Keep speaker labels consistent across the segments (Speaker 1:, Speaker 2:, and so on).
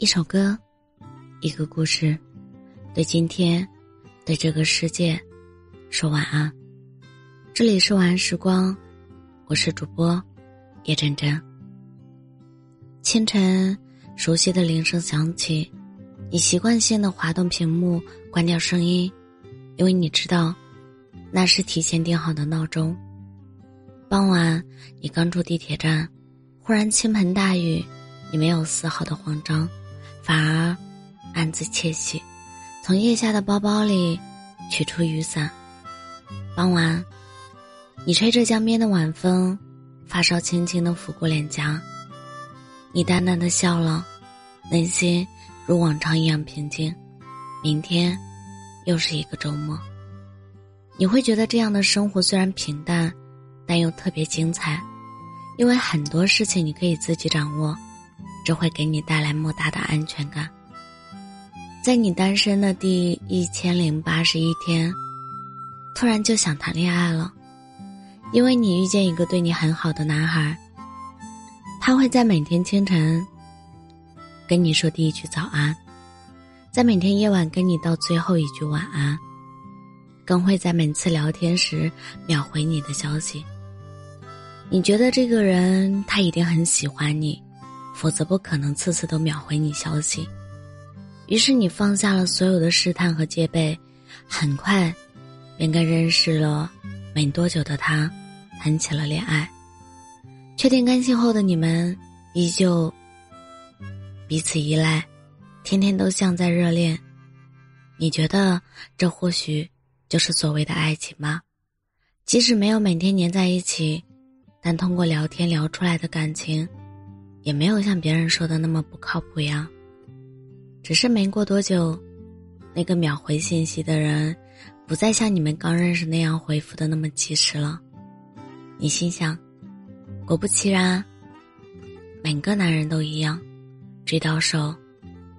Speaker 1: 一首歌，一个故事，对今天，对这个世界，说晚安。这里是晚安时光，我是主播叶真真。清晨，熟悉的铃声响起，你习惯性的滑动屏幕，关掉声音，因为你知道，那是提前定好的闹钟。傍晚，你刚出地铁站，忽然倾盆大雨，你没有丝毫的慌张。反而暗自窃喜，从腋下的包包里取出雨伞。傍晚，你吹着江边的晚风，发梢轻轻的拂过脸颊。你淡淡的笑了，内心如往常一样平静。明天又是一个周末，你会觉得这样的生活虽然平淡，但又特别精彩，因为很多事情你可以自己掌握。这会给你带来莫大的安全感。在你单身的第一千零八十一天，突然就想谈恋爱了，因为你遇见一个对你很好的男孩。他会在每天清晨跟你说第一句早安，在每天夜晚跟你道最后一句晚安，更会在每次聊天时秒回你的消息。你觉得这个人他一定很喜欢你。否则不可能次次都秒回你消息。于是你放下了所有的试探和戒备，很快，便跟认识了没多久的他谈起了恋爱。确定关系后的你们，依旧彼此依赖，天天都像在热恋。你觉得这或许就是所谓的爱情吗？即使没有每天黏在一起，但通过聊天聊出来的感情。也没有像别人说的那么不靠谱呀，只是没过多久，那个秒回信息的人，不再像你们刚认识那样回复的那么及时了。你心想，果不其然，每个男人都一样，追到手，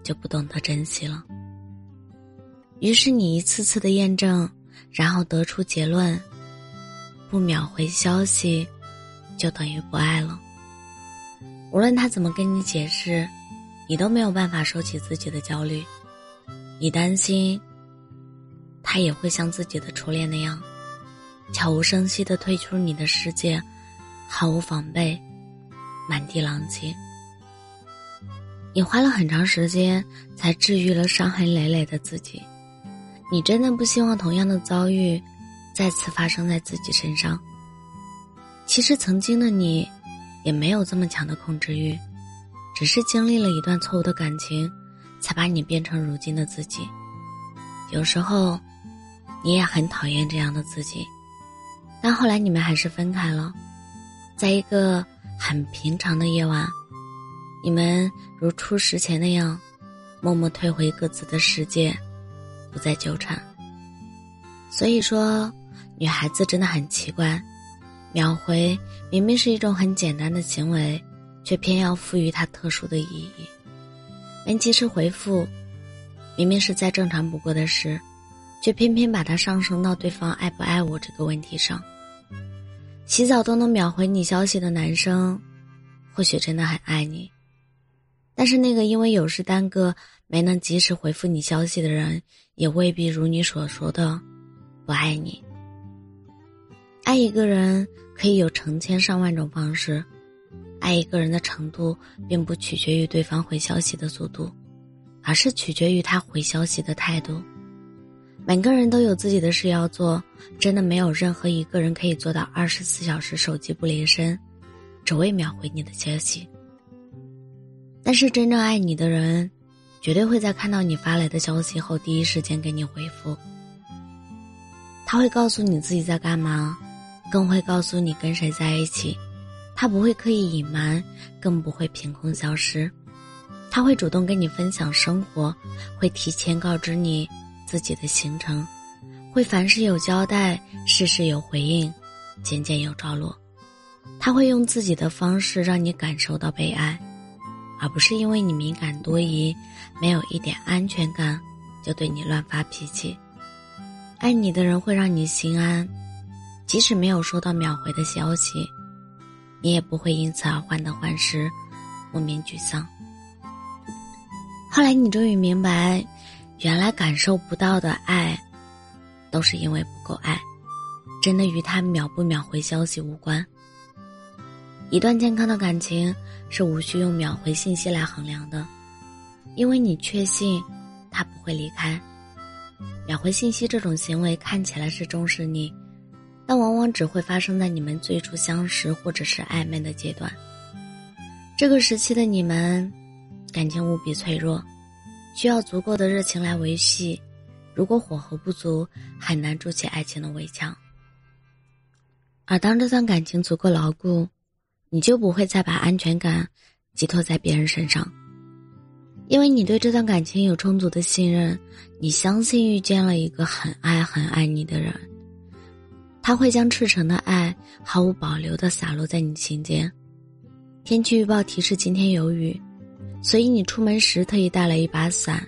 Speaker 1: 就不懂得珍惜了。于是你一次次的验证，然后得出结论：不秒回消息，就等于不爱了。无论他怎么跟你解释，你都没有办法收起自己的焦虑。你担心，他也会像自己的初恋那样，悄无声息的退出你的世界，毫无防备，满地狼藉。你花了很长时间才治愈了伤痕累累的自己。你真的不希望同样的遭遇，再次发生在自己身上。其实曾经的你。也没有这么强的控制欲，只是经历了一段错误的感情，才把你变成如今的自己。有时候，你也很讨厌这样的自己，但后来你们还是分开了。在一个很平常的夜晚，你们如初识前那样，默默退回各自的世界，不再纠缠。所以说，女孩子真的很奇怪。秒回明明是一种很简单的行为，却偏要赋予它特殊的意义。没及时回复，明明是再正常不过的事，却偏偏把它上升到对方爱不爱我这个问题上。洗澡都能秒回你消息的男生，或许真的很爱你，但是那个因为有事耽搁没能及时回复你消息的人，也未必如你所说的不爱你。爱一个人可以有成千上万种方式，爱一个人的程度并不取决于对方回消息的速度，而是取决于他回消息的态度。每个人都有自己的事要做，真的没有任何一个人可以做到二十四小时手机不离身，只为秒回你的消息。但是真正爱你的人，绝对会在看到你发来的消息后第一时间给你回复。他会告诉你自己在干嘛。更会告诉你跟谁在一起，他不会刻意隐瞒，更不会凭空消失，他会主动跟你分享生活，会提前告知你自己的行程，会凡事有交代，事事有回应，件件有着落。他会用自己的方式让你感受到被爱，而不是因为你敏感多疑，没有一点安全感，就对你乱发脾气。爱你的人会让你心安。即使没有收到秒回的消息，你也不会因此而患得患失、莫名沮丧。后来你终于明白，原来感受不到的爱，都是因为不够爱，真的与他秒不秒回消息无关。一段健康的感情是无需用秒回信息来衡量的，因为你确信他不会离开。秒回信息这种行为看起来是重视你，但往往只会发生在你们最初相识或者是暧昧的阶段。这个时期的你们。感情无比脆弱，需要足够的热情来维系。如果火候不足，很难筑起爱情的围墙。而当这段感情足够牢固，你就不会再把安全感寄托在别人身上，因为你对这段感情有充足的信任。你相信遇见了一个很爱很爱你的人，他会将赤诚的爱毫无保留的洒落在你心间。天气预报提示今天有雨。所以你出门时特意带了一把伞，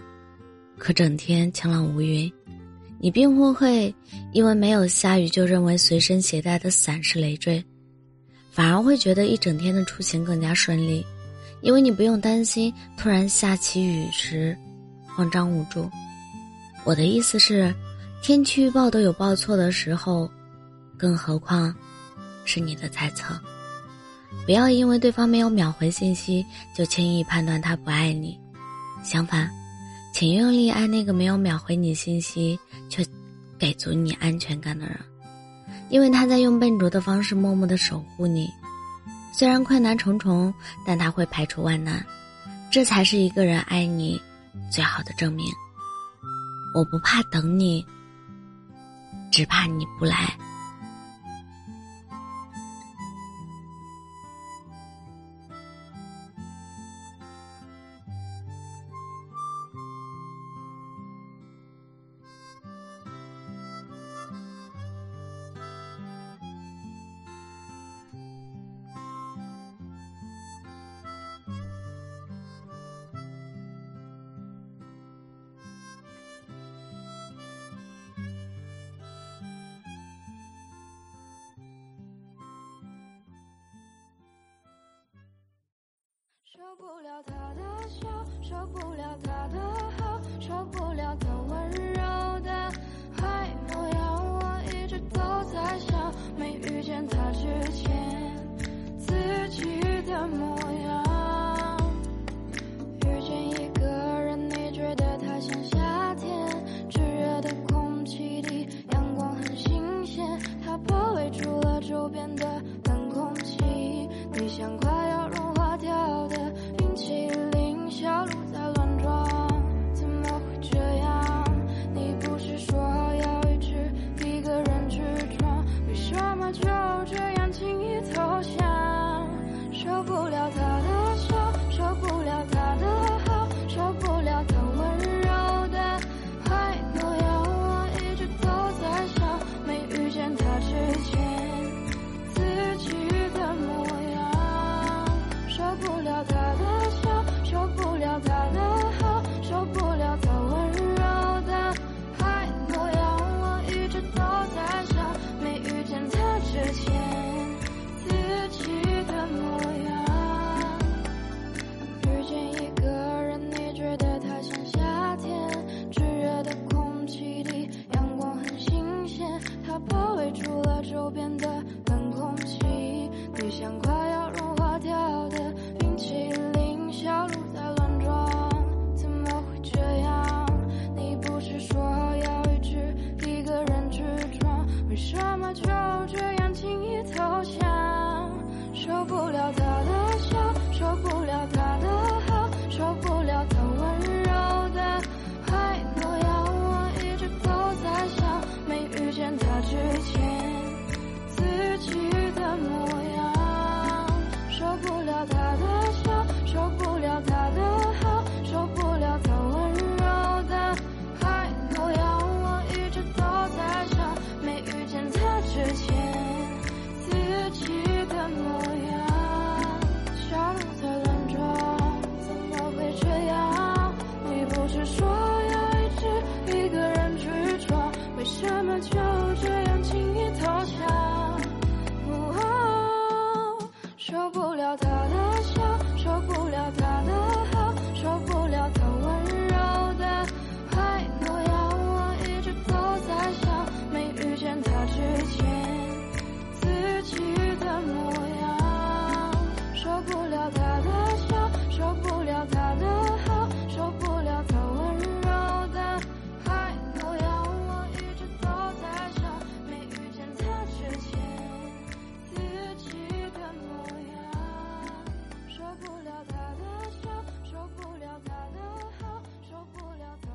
Speaker 1: 可整天晴朗无云。你并不会因为没有下雨就认为随身携带的伞是累赘，反而会觉得一整天的出行更加顺利，因为你不用担心突然下起雨时慌张无助。我的意思是，天气预报都有报错的时候，更何况是你的猜测。不要因为对方没有秒回信息就轻易判断他不爱你，相反，请用力爱那个没有秒回你信息却给足你安全感的人，因为他在用笨拙的方式默默的守护你。虽然困难重重，但他会排除万难，这才是一个人爱你最好的证明。我不怕等你，只怕你不来。
Speaker 2: 受不了他的笑，受不了他的好，受不了他温柔的坏模样。我一直都在想，没遇见他之前自己的模样。说要一直一个人去闯，为什么就这样轻易投降？哦，受不了他的笑，受不了他的好，受不了他温柔的坏模样，我一直都在想，没遇见他之前。受不了他的好受不了他